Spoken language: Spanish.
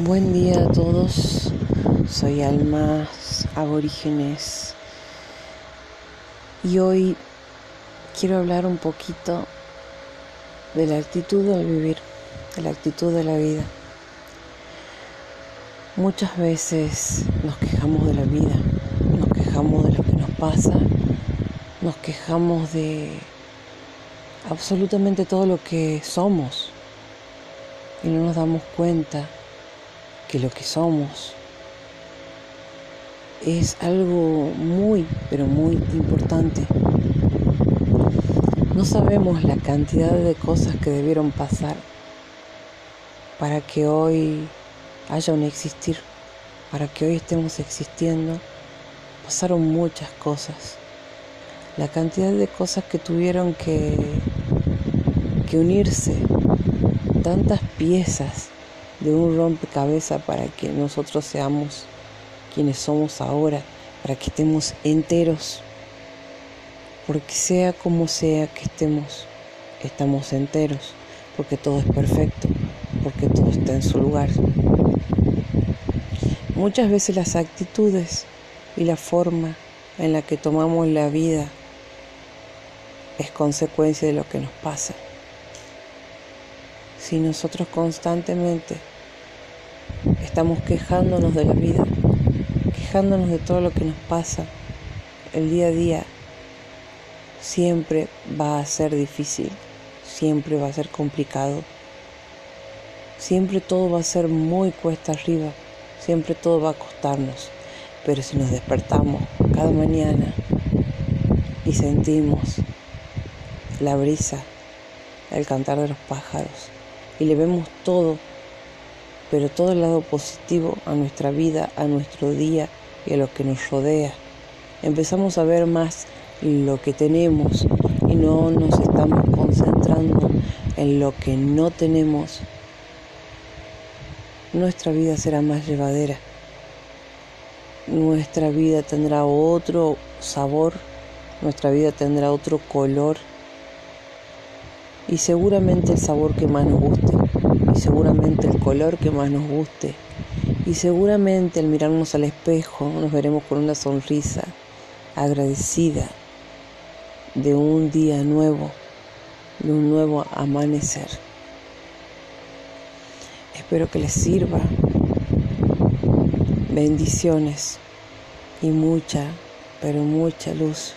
Buen día a todos, soy Almas Aborígenes y hoy quiero hablar un poquito de la actitud del vivir, de la actitud de la vida. Muchas veces nos quejamos de la vida, nos quejamos de lo que nos pasa, nos quejamos de absolutamente todo lo que somos y no nos damos cuenta que lo que somos es algo muy, pero muy importante. No sabemos la cantidad de cosas que debieron pasar para que hoy haya un existir, para que hoy estemos existiendo. Pasaron muchas cosas. La cantidad de cosas que tuvieron que, que unirse, tantas piezas de un rompecabezas para que nosotros seamos quienes somos ahora, para que estemos enteros, porque sea como sea que estemos, estamos enteros, porque todo es perfecto, porque todo está en su lugar. Muchas veces las actitudes y la forma en la que tomamos la vida es consecuencia de lo que nos pasa. Si nosotros constantemente estamos quejándonos de la vida, quejándonos de todo lo que nos pasa, el día a día siempre va a ser difícil, siempre va a ser complicado, siempre todo va a ser muy cuesta arriba, siempre todo va a costarnos, pero si nos despertamos cada mañana y sentimos la brisa, el cantar de los pájaros y le vemos todo pero todo el lado positivo a nuestra vida, a nuestro día y a lo que nos rodea. Empezamos a ver más lo que tenemos y no nos estamos concentrando en lo que no tenemos. Nuestra vida será más llevadera. Nuestra vida tendrá otro sabor, nuestra vida tendrá otro color y seguramente el sabor que más nos guste y seguramente el color que más nos guste y seguramente al mirarnos al espejo nos veremos con una sonrisa agradecida de un día nuevo, de un nuevo amanecer. Espero que les sirva. Bendiciones y mucha, pero mucha luz.